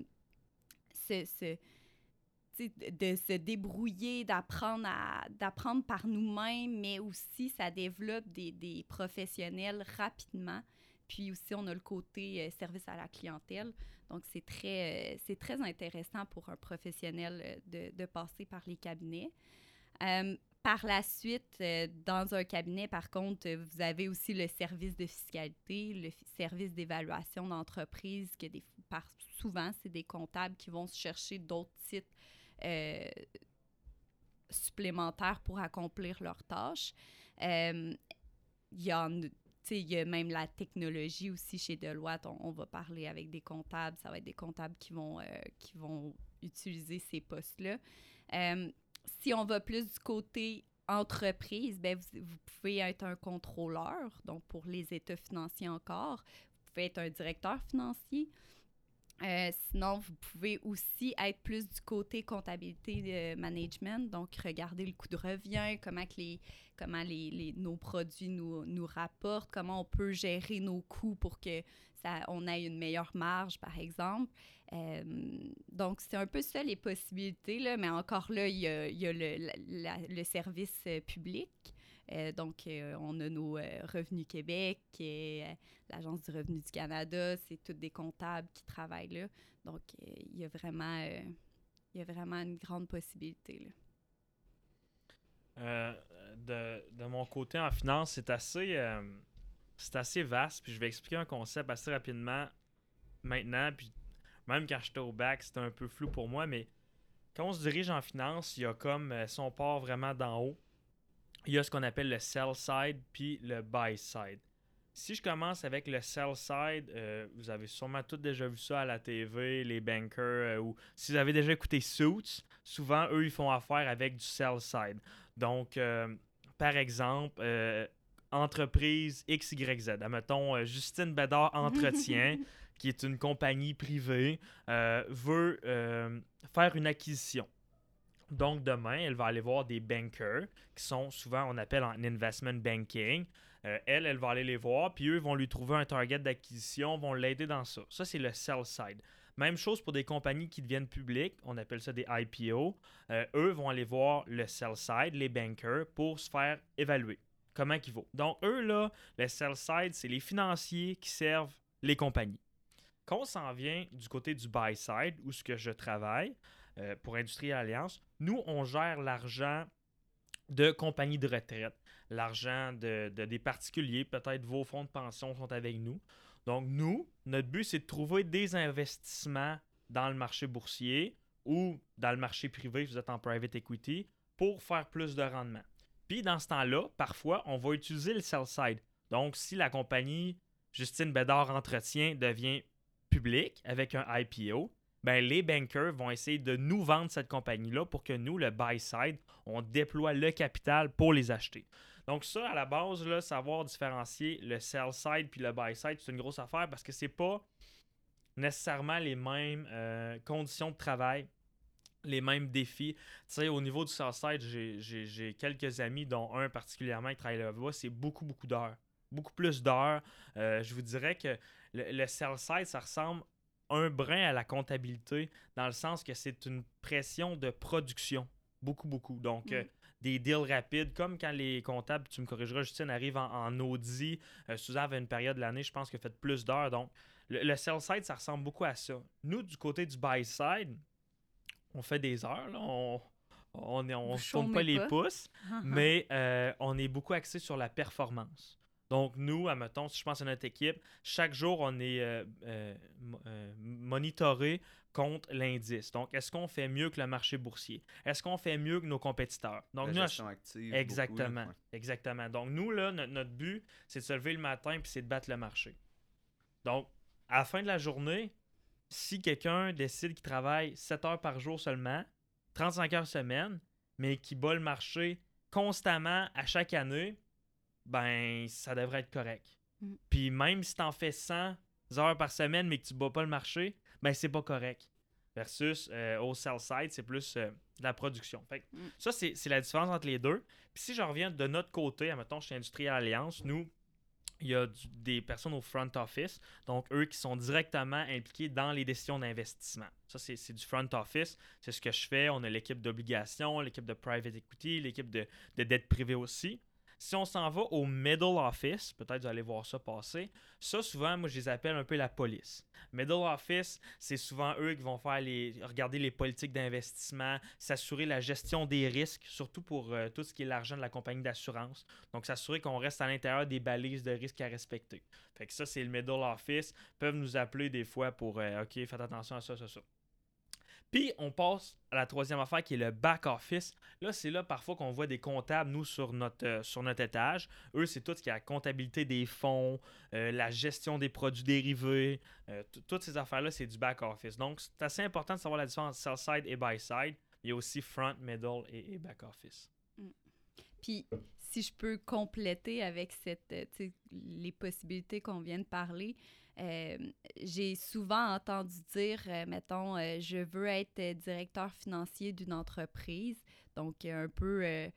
se débrouiller, d'apprendre d'apprendre par nous-mêmes, mais aussi ça développe des, des professionnels rapidement. Puis aussi, on a le côté euh, service à la clientèle. Donc, c'est très, euh, c'est très intéressant pour un professionnel euh, de, de passer par les cabinets. Par la suite, dans un cabinet, par contre, vous avez aussi le service de fiscalité, le service d'évaluation d'entreprise, que par, souvent, c'est des comptables qui vont chercher d'autres titres supplémentaires pour accomplir leurs tâches. Il y en il y a même la technologie aussi chez Deloitte. On, va parler avec des comptables. Ça va être des comptables qui vont, euh, qui vont utiliser ces postes-là. Euh, si on va plus du côté entreprise, vous, vous pouvez être un contrôleur, donc pour les états financiers encore. Vous pouvez être un directeur financier. Euh, sinon, vous pouvez aussi être plus du côté comptabilité euh, management, donc regarder le coût de revient, comment, que les, comment les, nos produits nous, nous rapportent, comment on peut gérer nos coûts pour que ça, on ait une meilleure marge, par exemple. Euh, donc, c'est un peu ça les possibilités, là, mais encore là, il y a, le service euh, public. Euh, donc, euh, on a nos euh, Revenus Québec, et, l'Agence du revenu du Canada, c'est tous des comptables qui travaillent là. Donc, il y a vraiment, il y a vraiment une grande possibilité. Là. De, de mon côté en finance, c'est assez, assez vaste. Puis je vais expliquer un concept assez rapidement maintenant. Puis Même quand j'étais au bac, c'était un peu flou pour moi, mais quand on se dirige en finance, il y a comme, si on part vraiment d'en haut, il y a ce qu'on appelle le sell side puis le buy side. Si je commence avec le sell side, euh, vous avez sûrement tous déjà vu ça à la TV, les bankers, euh, ou si vous avez déjà écouté Suits, souvent eux ils font affaire avec du sell side. Donc, euh, par exemple, entreprise XYZ, admettons Justine Bédard Entretien, qui est une compagnie privée, veut faire une acquisition. Donc, demain, elle va aller voir des bankers, qui sont souvent, on appelle en investment banking. Euh, elle, elle va aller les voir, puis eux vont lui trouver un target d'acquisition, vont l'aider dans ça. Ça, c'est le sell side. Même chose pour des compagnies qui deviennent publiques, on appelle ça des IPO. Euh, eux vont aller voir le sell side, les bankers, pour se faire évaluer comment il vaut. Donc, eux, là, le sell side, c'est les financiers qui servent les compagnies. Quand on s'en vient du côté du buy side, où ce que je travaille euh, pour Industrie Alliance, nous, on gère l'argent de compagnies de retraite, l'argent de, des particuliers, peut-être vos fonds de pension sont avec nous. Donc, nous, notre but, c'est de trouver des investissements dans le marché boursier ou dans le marché privé, si vous êtes en private equity, pour faire plus de rendement. Puis, dans ce temps-là, parfois, on va utiliser le sell side. Donc, si la compagnie Justine Bédard Entretien devient publique avec un IPO, ben, les bankers vont essayer de nous vendre cette compagnie-là pour que nous, le buy side, on déploie le capital pour les acheter. Donc ça, à la base, là, savoir différencier le sell side puis le buy side, c'est une grosse affaire parce que c'est pas nécessairement les mêmes euh, conditions de travail, les mêmes défis. Tu sais, au niveau du sell side, j'ai quelques amis, dont un particulièrement qui travaille là-bas, c'est beaucoup, beaucoup d'heures. Beaucoup plus d'heures. Euh, je vous dirais que le, le sell side, ça ressemble un brin à la comptabilité, dans le sens que c'est une pression de production. Beaucoup, beaucoup. Donc, euh, des deals rapides, comme quand les comptables, tu me corrigeras, Justine, arrivent en, en audit. Euh, Suzanne avait une période de l'année, je pense, a fait plus d'heures. Donc, le, sell side, ça ressemble beaucoup à ça. Nous, du côté du buy side, on fait des heures. On, on ne on, tourne pas, les pouces, mais euh, on est beaucoup axé sur la performance. Donc, nous, admettons, si je pense à notre équipe, chaque jour, on est euh, euh, euh, monitoré contre l'indice. Donc, est-ce qu'on fait mieux que le marché boursier? Est-ce qu'on fait mieux que nos compétiteurs? Donc, La gestion active. Exactement. Exactement. Donc, nous, là, notre, but, c'est de se lever le matin puis c'est de battre le marché. Donc, à la fin de la journée, si quelqu'un décide qu'il travaille 7 heures par jour seulement, 35 heures semaine, mais qui bat le marché constamment à chaque année, ben ça devrait être correct. Mm. Puis même si tu en fais 100 heures par semaine mais que tu bats pas le marché, ben c'est pas correct. Versus euh, au sell side, c'est plus euh, la production. Fait mm. Ça, c'est la différence entre les deux. Puis si je reviens de notre côté, admettons, chez Industrial Alliance, nous, il y a des personnes au front office, donc eux qui sont directement impliqués dans les décisions d'investissement. Ça, c'est du front office. C'est ce que je fais. On a l'équipe d'obligation, l'équipe de private equity, l'équipe de, de dette privée aussi. Si on s'en va au middle office, peut-être vous allez voir ça passer, ça souvent, moi je les appelle un peu la police. Middle office, c'est souvent eux qui vont faire les, regarder les politiques d'investissement, s'assurer la gestion des risques, surtout pour euh, tout ce qui est l'argent de la compagnie d'assurance. Donc s'assurer qu'on reste à l'intérieur des balises de risques à respecter. Fait que ça, c'est le middle office. Ils peuvent nous appeler des fois pour euh, OK, faites attention à ça, ça, ça. Puis on passe à la troisième affaire qui est le back office. Là, c'est là parfois qu'on voit des comptables, nous, sur notre, euh, sur notre étage. Eux, c'est tout ce qui est la comptabilité des fonds, euh, la gestion des produits dérivés. Euh, toutes ces affaires-là, c'est du back office. Donc, c'est assez important de savoir la différence entre sell side et buy side. Il y a aussi front, middle et, back office. Mm. Puis, si je peux compléter avec cette, les possibilités qu'on vient de parler, euh, j'ai souvent entendu dire, euh, mettons, euh, je veux être directeur financier d'une entreprise, donc un peu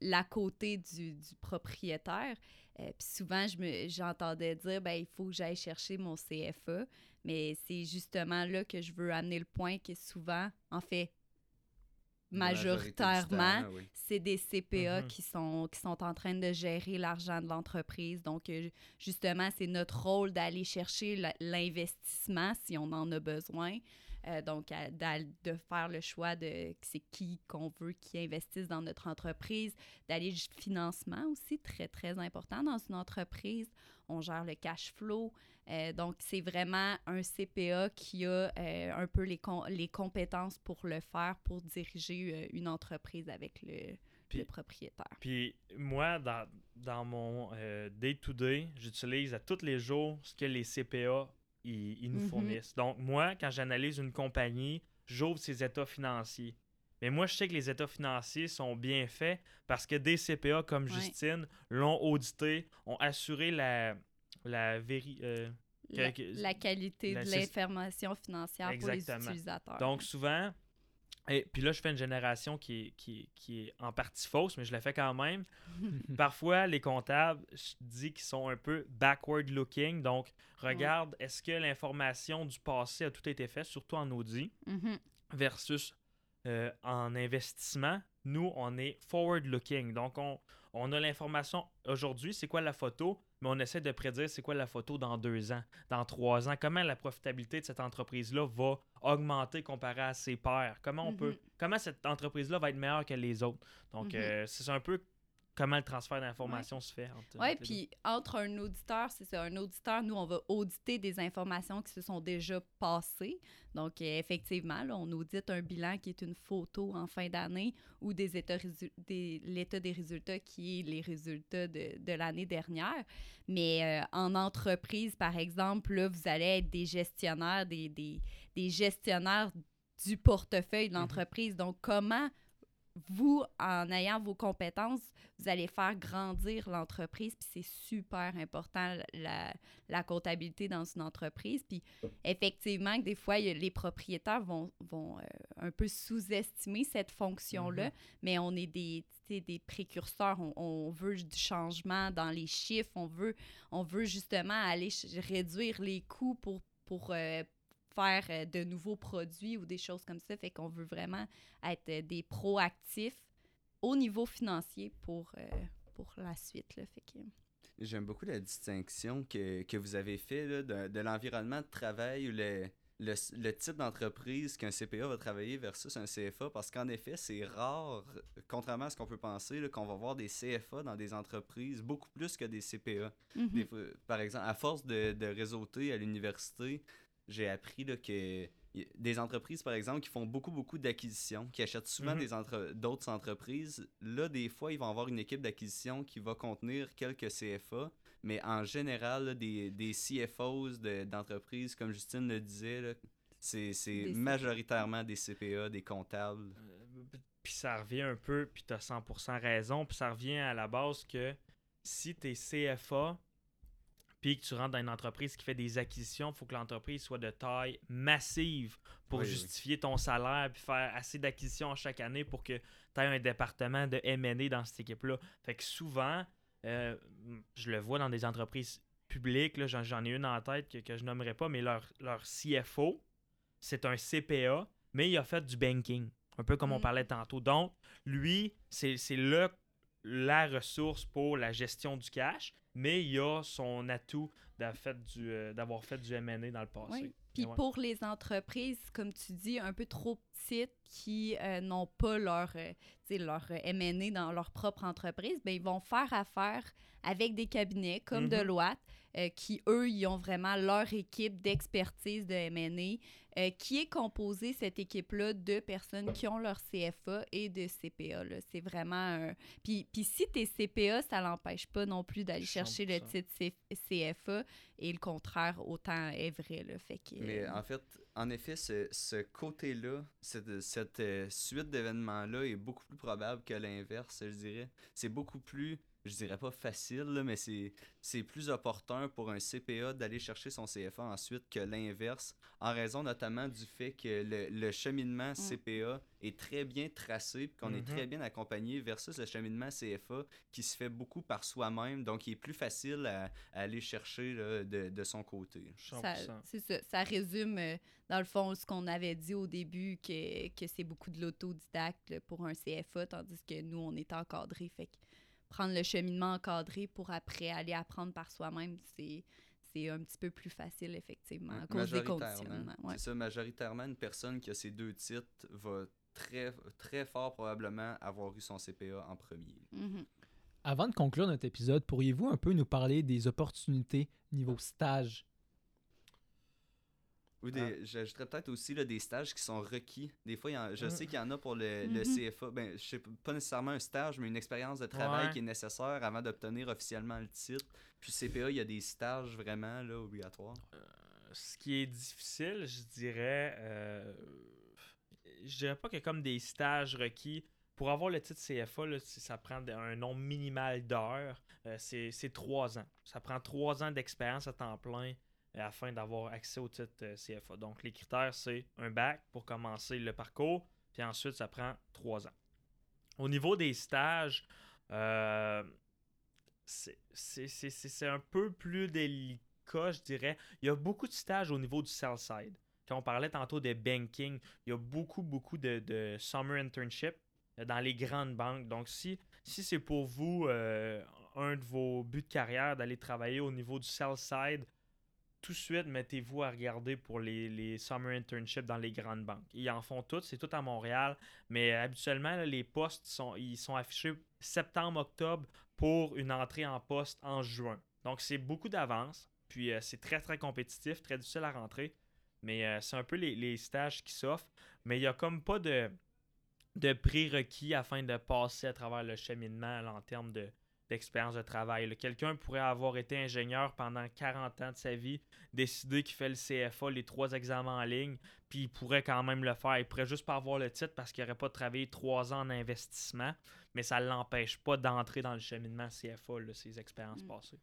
l'à côté du, du propriétaire. Puis souvent, j'entendais dire, ben, il faut que j'aille chercher mon CFA, mais c'est justement là que je veux amener le point que souvent, en fait, majoritairement, c'est des CPA mm-hmm. qui, sont, qui sont en train de gérer l'argent de l'entreprise. Donc, euh, justement, c'est notre rôle d'aller chercher l'investissement si on en a besoin. Euh, donc, à- de faire le choix de c'est qui qu'on veut qui investisse dans notre entreprise, d'aller jusqu'au financement aussi, très, très important dans une entreprise. On gère le cash flow. Euh, donc, c'est vraiment un CPA qui a euh, un peu les, com- les compétences pour le faire, pour diriger une entreprise avec le, Puis- le propriétaire. Puis moi, dans, dans mon day-to-day, j'utilise à tous les jours ce que les CPA ils, ils nous Mhm. fournissent. Donc moi, quand j'analyse une compagnie, j'ouvre ses états financiers. Mais moi, je sais que les états financiers sont bien faits parce que des CPA comme Ouais. Justine l'ont audité, ont assuré la, la véri... euh, La, qualité la- de l'information financière pour Exactement. les utilisateurs. Donc souvent, et puis là, je fais une génération qui est, qui, qui est en partie fausse, mais je la fais quand même. Parfois, les comptables, je dis qu'ils sont un peu backward looking. Donc, regarde, est-ce que l'information du passé a tout été fait, surtout en audit, Mhm. versus euh, en investissement? Nous, on est forward looking. Donc, on, on a l'information aujourd'hui, c'est quoi la photo, mais on essaie de prédire c'est quoi la photo dans deux ans, dans trois ans. Comment la profitabilité de cette entreprise-là va augmenter comparé à ses pairs. Comment on peut, comment cette entreprise-là va être meilleure que les autres? Donc, Mhm. euh, c'est un peu comment le transfert d'informations se fait. entre- Oui, puis entre un auditeur, c'est ça, un auditeur, nous, on va auditer des informations qui se sont déjà passées. Donc, effectivement, là, on audite un bilan qui est une photo en fin d'année ou des états des, l'état des résultats qui est les résultats de, de l'année dernière. Mais euh, en entreprise, par exemple, là, vous allez être des gestionnaires, des, des, des gestionnaires du portefeuille de Mhm. l'entreprise. Donc, comment vous, en ayant vos compétences, vous allez faire grandir l'entreprise, puis c'est super important, la, la comptabilité dans une entreprise. Puis effectivement, des fois, les propriétaires vont, vont euh, un peu sous-estimer cette fonction-là, Mhm. mais on est des, des précurseurs, on, on veut du changement dans les chiffres, on veut, on veut justement aller réduire les coûts pour, pour euh, faire euh, de nouveaux produits ou des choses comme ça. Fait qu'on veut vraiment être euh, des proactifs au niveau financier pour, euh, pour la suite. Là. Fait que, J'aime beaucoup la distinction que, que vous avez fait là, de, de l'environnement de travail ou le, le, le type d'entreprise qu'un CPA va travailler versus un CFA parce qu'en effet, c'est rare, contrairement à ce qu'on peut penser, là, qu'on va voir des CFA dans des entreprises beaucoup plus que des CPA. Mhm. Des fois- par exemple, à force de, de réseauter à l'université, j'ai appris là, que des entreprises, par exemple, qui font beaucoup, beaucoup d'acquisitions, qui achètent souvent Mhm. des entre- d'autres entreprises, là, des fois, ils vont avoir une équipe d'acquisition qui va contenir quelques CFA, mais en général, là, des, des CFOs de- d'entreprises, comme Justine le disait, là, c'est majoritairement des CPA, des comptables. Euh, Puis ça revient un peu, puis tu as 100% raison, puis ça revient à la base que si tu es CFA, puis que tu rentres dans une entreprise qui fait des acquisitions, il faut que l'entreprise soit de taille massive pour Oui, oui. justifier ton salaire, puis faire assez d'acquisitions chaque année pour que tu aies un département de M&A dans cette équipe-là. Fait que souvent, euh, je le vois dans des entreprises publiques, j'en, ai une en tête que, que je nommerai pas, mais leur, leur CFO, c'est un CPA, mais il a fait du banking, un peu comme on Mm. parlait tantôt. Donc, lui, c'est, c'est le, la ressource pour la gestion du cash, mais il a son atout d'avoir fait du, euh, d'avoir fait du M&A dans le passé. Puis ouais. pour les entreprises, comme tu dis, un peu trop petites qui euh, n'ont pas leur, euh, tu sais, leur euh, M&A dans leur propre entreprise, ben, ils vont faire affaire avec des cabinets comme Mhm. Deloitte, euh, qui, eux, ils ont vraiment leur équipe d'expertise de euh, qui est composée, cette équipe-là, de personnes qui ont leur CFA et de CPA. là. C'est vraiment un... Puis, puis si tu es CPA, ça l'empêche pas non plus d'aller chercher le 100%. titre CFA, et le contraire, autant est vrai. Là. Fait que, Mais en fait, en effet, ce, côté-là, cette, cette, euh, suite d'événements-là est beaucoup plus probable que l'inverse, je dirais. C'est beaucoup plus, je dirais pas facile, là, mais c'est c'est plus opportun pour un CPA d'aller chercher son CFA ensuite que l'inverse, en raison notamment du fait que le, le cheminement CPA est très bien tracé, qu'on est Mhm. très bien accompagné versus le cheminement CFA qui se fait beaucoup par soi-même, donc il est plus facile à, à aller chercher là, de, de son côté. Ça- 100%. C'est ça. Ça résume, euh, dans le fond, ce qu'on avait dit au début, que, que c'est beaucoup de l'autodidacte pour un CFA, tandis que nous, on est encadré. Fait que prendre le cheminement encadré pour après aller apprendre par soi-même, c'est c'est un petit peu plus facile, effectivement, à cause des majoritairement. conditionnements. Ouais. C'est ça, majoritairement, une personne qui a ces deux titres va très, très fort probablement avoir eu son CPA en premier. Mhm. Avant de conclure notre épisode, pourriez-vous un peu nous parler des opportunités niveau stage? Ou des, j'ajouterais peut-être aussi là, des stages qui sont requis. Des fois, il y en- je Mm. sais qu'il y en a pour le, le Mhm. CFA. Ben, je sais pas nécessairement un stage, mais une expérience de travail Ouais. qui est nécessaire avant d'obtenir officiellement le titre. Puis CPA, il y a des stages vraiment là, obligatoires. ce qui est difficile, je dirais, euh, je dirais pas a comme des stages requis. Pour avoir le titre CFA, là, ça prend un nombre minimal d'heures. Euh, c'est trois ans. Ça prend trois ans d'expérience à temps plein euh, afin d'avoir accès au titre euh, CFA. Donc, les critères, c'est un bac pour commencer le parcours, puis ensuite, ça prend trois ans. Au niveau des stages, euh, c'est- un peu plus délicat, je dirais. Il y a beaucoup de stages au niveau du sell side. Quand on parlait tantôt de banking, il y a beaucoup, beaucoup de, summer internship dans les grandes banques. Donc, si, si c'est pour vous euh, un de vos buts de carrière d'aller travailler au niveau du sell side, tout de suite, mettez-vous à regarder pour les, les summer internships dans les grandes banques. Ils en font toutes, c'est tout à Montréal, mais habituellement, les postes sont, ils sont affichés septembre-octobre pour une entrée en poste en juin. Donc, c'est beaucoup d'avance, puis euh, c'est très, très compétitif, très difficile à rentrer, mais euh, c'est un peu les, les stages qui s'offrent, mais il n'y a comme pas de, de prérequis afin de passer à travers le cheminement en termes de, d'expérience de travail. Quelqu'un pourrait avoir été ingénieur pendant 40 ans de sa vie, décider qu'il fait le CFA, les trois examens en ligne, puis il pourrait quand même le faire. Il pourrait juste pas avoir le titre parce qu'il n'aurait pas travaillé trois ans en investissement, mais ça ne l'empêche pas d'entrer dans le cheminement CFA, là, ses expériences Mm. passées.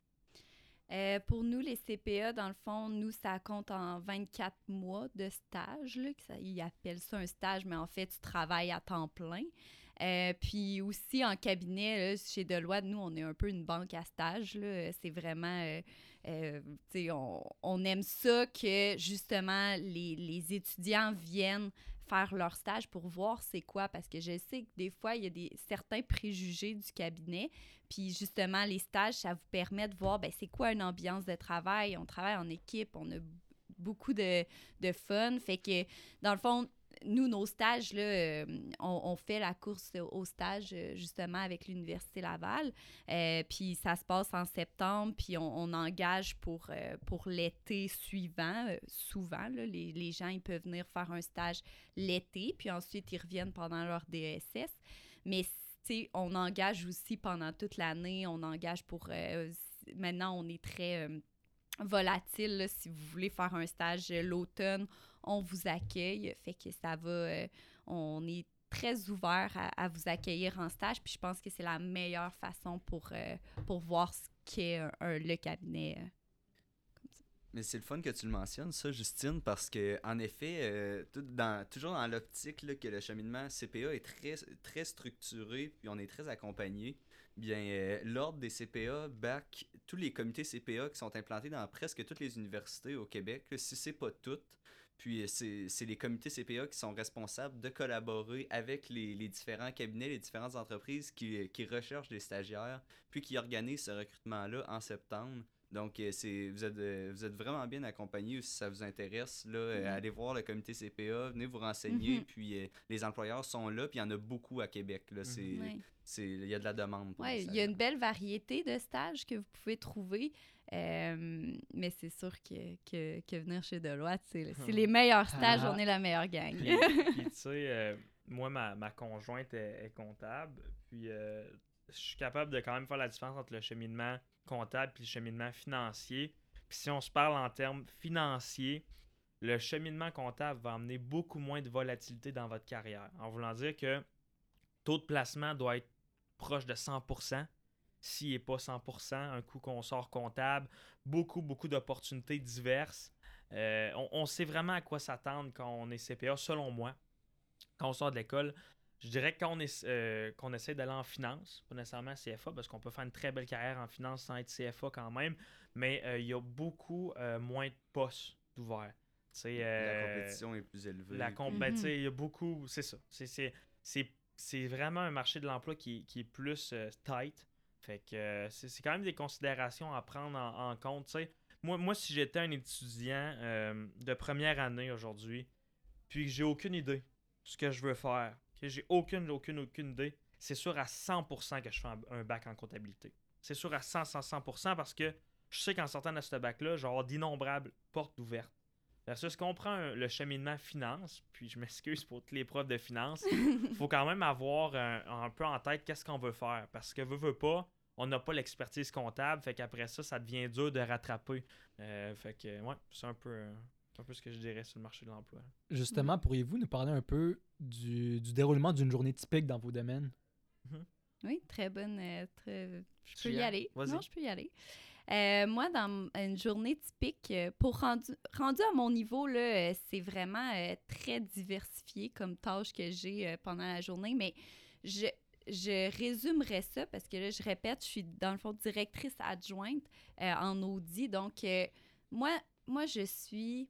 Euh, pour nous, les CPA, dans le fond, nous, ça compte en 24 mois de stage. Là, que ça- ils appellent ça un stage, mais en fait, tu travailles à temps plein. Euh, puis aussi en cabinet, chez Deloitte, nous, on est un peu une banque à stage. C'est vraiment, euh, euh, tu sais, on, aime ça que justement les, les étudiants viennent faire leur stage pour voir c'est quoi, parce que je sais que des fois, il y a des, certains préjugés du cabinet. Puis justement, les stages, ça vous permet de voir ben, c'est quoi une ambiance de travail? On travaille en équipe, on a beaucoup de, de fun. Fait que, dans le fond, nous, nos stages, euh, on, fait la course au stage euh, justement avec l'Université Laval. Euh, puis ça se passe en septembre, puis on, engage pour, l'été suivant. Souvent, les, gens, ils peuvent venir faire un stage l'été, puis ensuite, ils reviennent pendant leur DSS. Mais tu sais, on engage aussi pendant toute l'année. On engage pour... maintenant, on est très... volatile. si vous voulez faire un stage l'automne, on vous accueille. Fait que ça va. euh, on est très ouvert à, vous accueillir en stage. Puis je pense que c'est la meilleure façon pour, euh, pour voir ce qu'est le cabinet. euh. Mais c'est le fun que tu le mentionnes, ça, Justine, parce que en effet, tout dans, toujours dans l'optique que le cheminement CPA est très, très structuré, puis on est très accompagné. Bien, l'ordre des CPA back tous les comités CPA qui sont implantés dans presque toutes les universités au Québec, là, si c'est pas toutes. Puis euh, c'est c'est les comités CPA qui sont responsables de collaborer avec les, les différents cabinets, les différentes entreprises qui, qui recherchent des stagiaires, puis qui organisent ce recrutement-là en septembre. Donc, euh, c'est, vous, êtes, euh, vous êtes vraiment bien accompagnés si ça vous intéresse. Là, euh, Mhm. Allez voir le comité CPA, venez vous renseigner. Mhm. Puis euh, les employeurs sont là, puis il y en a beaucoup à Québec. Là, c'est, Ouais. c'est, il y a de la demande les il y a une belle variété de stages que vous pouvez trouver. euh, mais c'est sûr que, que, que venir chez Deloitte, c'est c'est les meilleurs stages, Ah. on est la meilleure gang. Puis, puis, tu sais, euh, moi, ma, ma conjointe est, est comptable. Puis, euh, je suis capable de quand même faire la différence entre le cheminement comptable et le cheminement financier. Puis, si on se parle en termes financiers, le cheminement comptable va amener beaucoup moins de volatilité dans votre carrière. En voulant dire que taux de placement doit être proche de 100%. S'il n'est pas 100%, un coup qu'on sort comptable, beaucoup, beaucoup d'opportunités diverses. Euh, on sait vraiment à quoi s'attendre quand on est CPA, selon moi. Quand on sort de l'école, je dirais que quand on, est, euh, qu'on essaie d'aller en finance, pas nécessairement CFA, parce qu'on peut faire une très belle carrière en finance sans être CFA quand même, mais euh, il y a beaucoup euh, moins de postes ouverts. La euh, compétition est plus élevée. la com- ben, Mhm. il y a beaucoup. C'est ça. C'est- C'est c'est- c'est vraiment un marché de l'emploi qui, qui est plus euh, tight. Fait que euh, c'est c'est quand même des considérations à prendre en, en compte. tu sais. moi, moi si j'étais un étudiant euh, de première année aujourd'hui, puis que j'ai aucune idée de ce que je veux faire, j'ai aucune, aucune, aucune idée, c'est sûr à 100% que je fais un, un bac en comptabilité. C'est sûr à 100, 100, 100% parce que je sais qu'en sortant de ce bac-là, j'ai avoir d'innombrables portes ouvertes. Versus qu'on prend un- le cheminement finance, puis je m'excuse pour toutes les profs de finance, il faut quand même avoir un, un peu en tête qu'est-ce qu'on veut faire. Parce que veut, veut pas, on n'a pas l'expertise comptable, fait qu'après ça, ça devient dur de rattraper. Euh, fait que, ouais, c'est un peu, un peu ce que je dirais sur le marché de l'emploi. Justement, pourriez-vous nous parler un peu du, du déroulement d'une journée typique dans vos domaines? Oui, très bonne. euh, très- Je peux y aller. Non, je peux y aller. Euh, moi, dans une journée typique, euh, pour rendu, rendu à mon niveau, là, c'est vraiment euh, très diversifié comme tâche que j'ai euh, pendant la journée, mais je, je résumerais ça parce que là, je répète, je suis dans le fond directrice adjointe euh, en audit. Donc, euh, moi, moi, je suis,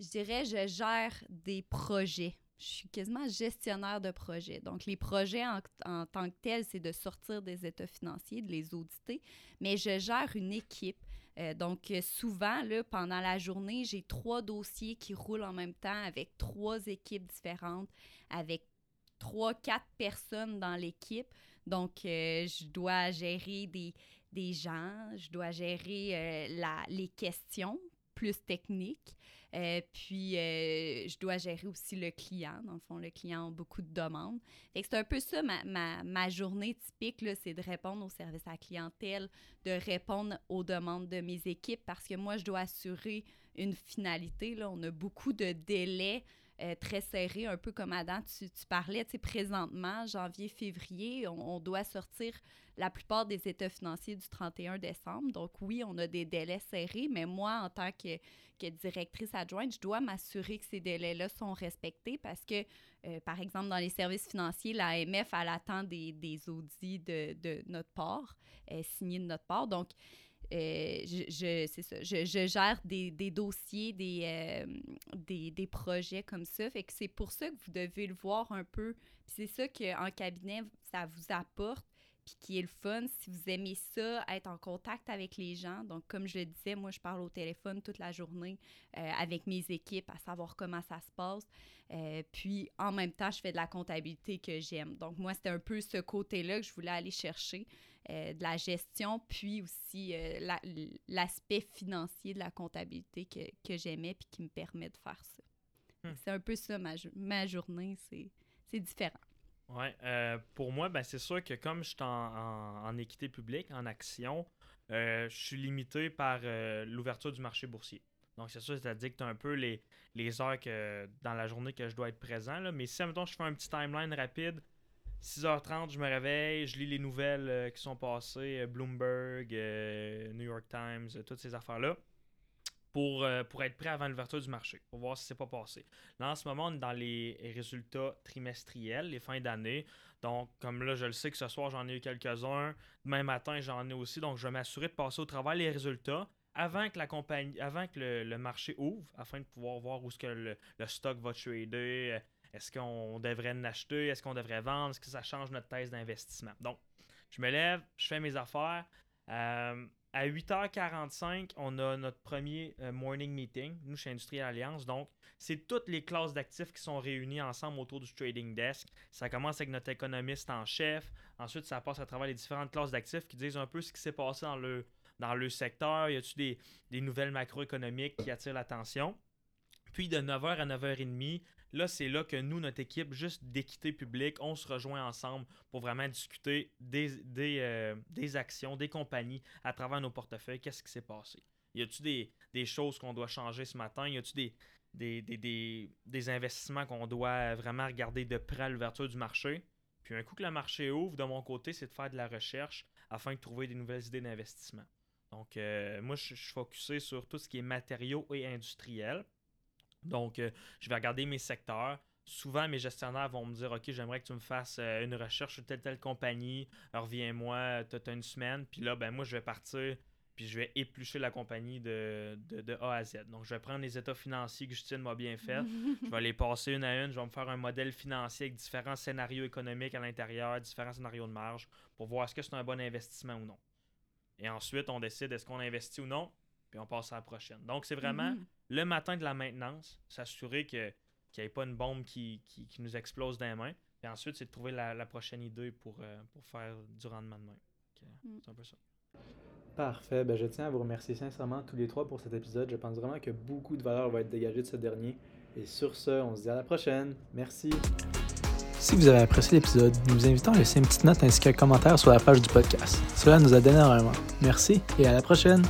je dirais, je gère des projets. Je suis quasiment gestionnaire de projets. Donc, les projets en, tant que tels, c'est de sortir des états financiers, de les auditer, mais je gère une équipe. Euh, donc, euh, souvent, là, pendant la journée, j'ai trois dossiers qui roulent en même temps avec trois équipes différentes, avec trois, quatre personnes dans l'équipe. Donc, euh, je dois gérer des, des gens, je dois gérer la, les questions plus techniques. Euh, puis, euh, je dois gérer aussi le client. Dans le fond, le client a beaucoup de demandes. C'est un peu ça, ma, ma, journée typique, c'est de répondre au service à la clientèle, de répondre aux demandes de mes équipes parce que moi, je dois assurer une finalité. Là. On a beaucoup de délais euh, très serrés, un peu comme Adam, tu, tu parlais, tu présentement, janvier, février, on, on doit sortir la plupart des états financiers du 31 décembre. Donc oui, on a des délais serrés, mais moi, en tant que, que directrice adjointe, je dois m'assurer que ces délais-là sont respectés parce que, euh, par exemple, dans les services financiers, l'AMF, elle attend des, des audits de, de notre part, euh, signés de notre part. Donc, euh, je, je- c'est ça, je, je gère des, des dossiers, des, euh, des, des projets comme ça. Fait que c'est pour ça que vous devez le voir un peu. C'est ça qu'en cabinet, ça vous apporte. Puis qui est le fun, si vous aimez ça, être en contact avec les gens. Donc, comme je le disais, moi, je parle au téléphone toute la journée euh, avec mes équipes, à savoir comment ça se passe. Puis, en même temps, je fais de la comptabilité que j'aime. Donc, moi, c'était un peu ce côté-là que je voulais aller chercher, euh, de la gestion, puis aussi euh, la- l'aspect financier de la comptabilité que, que j'aimais puis qui me permet de faire ça. Hmm. C'est un peu ça, ma, jo- ma journée, c'est différent. Ouais, euh, pour moi, ben, c'est sûr que comme je suis en, en- en équité publique, en action, je suis limité par l'ouverture du marché boursier. Donc, c'est sûr, c'est-à-dire que tu as un peu les, les heures que, dans la journée que je dois être présent. là. Mais si, mettons, je fais un petit timeline rapide, 6h30, je me réveille, je lis les nouvelles euh, qui sont passées, euh, Bloomberg, euh, New York Times, toutes ces affaires-là, pour, pour être prêt avant l'ouverture du marché, pour voir si c'est pas passé. Là, en ce moment, on est dans les résultats trimestriels, les fins d'année. Donc, comme là, je le sais que ce soir, j'en ai eu quelques-uns. Demain matin, j'en ai aussi. Donc, je vais m'assurer de passer au travail les résultats avant que la compagnie, avant que le, marché ouvre, afin de pouvoir voir où est-ce que le, le stock va trader. Est-ce qu'on devrait en acheter? Est-ce qu'on devrait vendre? Est-ce que ça change notre thèse d'investissement? Donc, je me lève, je fais mes affaires. Euh, à 8h45, on a notre premier euh, morning meeting, nous chez Industriel Alliance. Donc, c'est toutes les classes d'actifs qui sont réunies ensemble autour du trading desk. Ça commence avec notre économiste en chef. Ensuite, ça passe à travers les différentes classes d'actifs qui disent un peu ce qui s'est passé dans le, dans le secteur. Y a-t-il des nouvelles macroéconomiques qui attirent l'attention? Puis de 9h à 9h30, là, c'est là que nous, notre équipe, juste d'équité publique, on se rejoint ensemble pour vraiment discuter des, euh, actions, des compagnies à travers nos portefeuilles. Qu'est-ce qui s'est passé? Y a-t-il des, choses qu'on doit changer ce matin? Y a-t-il des, investissements qu'on doit vraiment regarder de près à l'ouverture du marché? Puis un coup que le marché ouvre, de mon côté, c'est de faire de la recherche afin de trouver des nouvelles idées d'investissement. Donc, euh, moi, je suis focusé sur tout ce qui est matériaux et industriels. Donc, euh, je vais regarder mes secteurs. Souvent, mes gestionnaires vont me dire OK, j'aimerais que tu me fasses euh, une recherche sur telle, telle compagnie. Reviens-moi, tu as une semaine. Puis là, ben, moi, je vais partir. Puis je vais éplucher la compagnie de, de, de A à Z. Donc, je vais prendre les états financiers que Justine m'a bien fait. Je vais les passer une à une. Je vais me faire un modèle financier avec différents scénarios économiques à l'intérieur, différents scénarios de marge pour voir est-ce que c'est un bon investissement ou non. Et ensuite, on décide est-ce qu'on investit ou non. Puis on passe à la prochaine. Donc, c'est vraiment Mhm. le matin de la maintenance, s'assurer que- qu'il n'y ait pas une bombe qui, qui- qui nous explose dans les mains. Puis ensuite, c'est de trouver la, la prochaine idée pour, euh, pour faire du rendement de main. Euh, Mm. C'est un peu ça. Parfait. Ben, je tiens à vous remercier sincèrement tous les trois pour cet épisode. Je pense vraiment que beaucoup de valeur va être dégagée de ce dernier. Et sur ce, on se dit à la prochaine. Merci. Si vous avez apprécié l'épisode, nous vous invitons à laisser une petite note ainsi qu'un commentaire sur la page du podcast. Cela nous aide énormément. Merci et à la prochaine.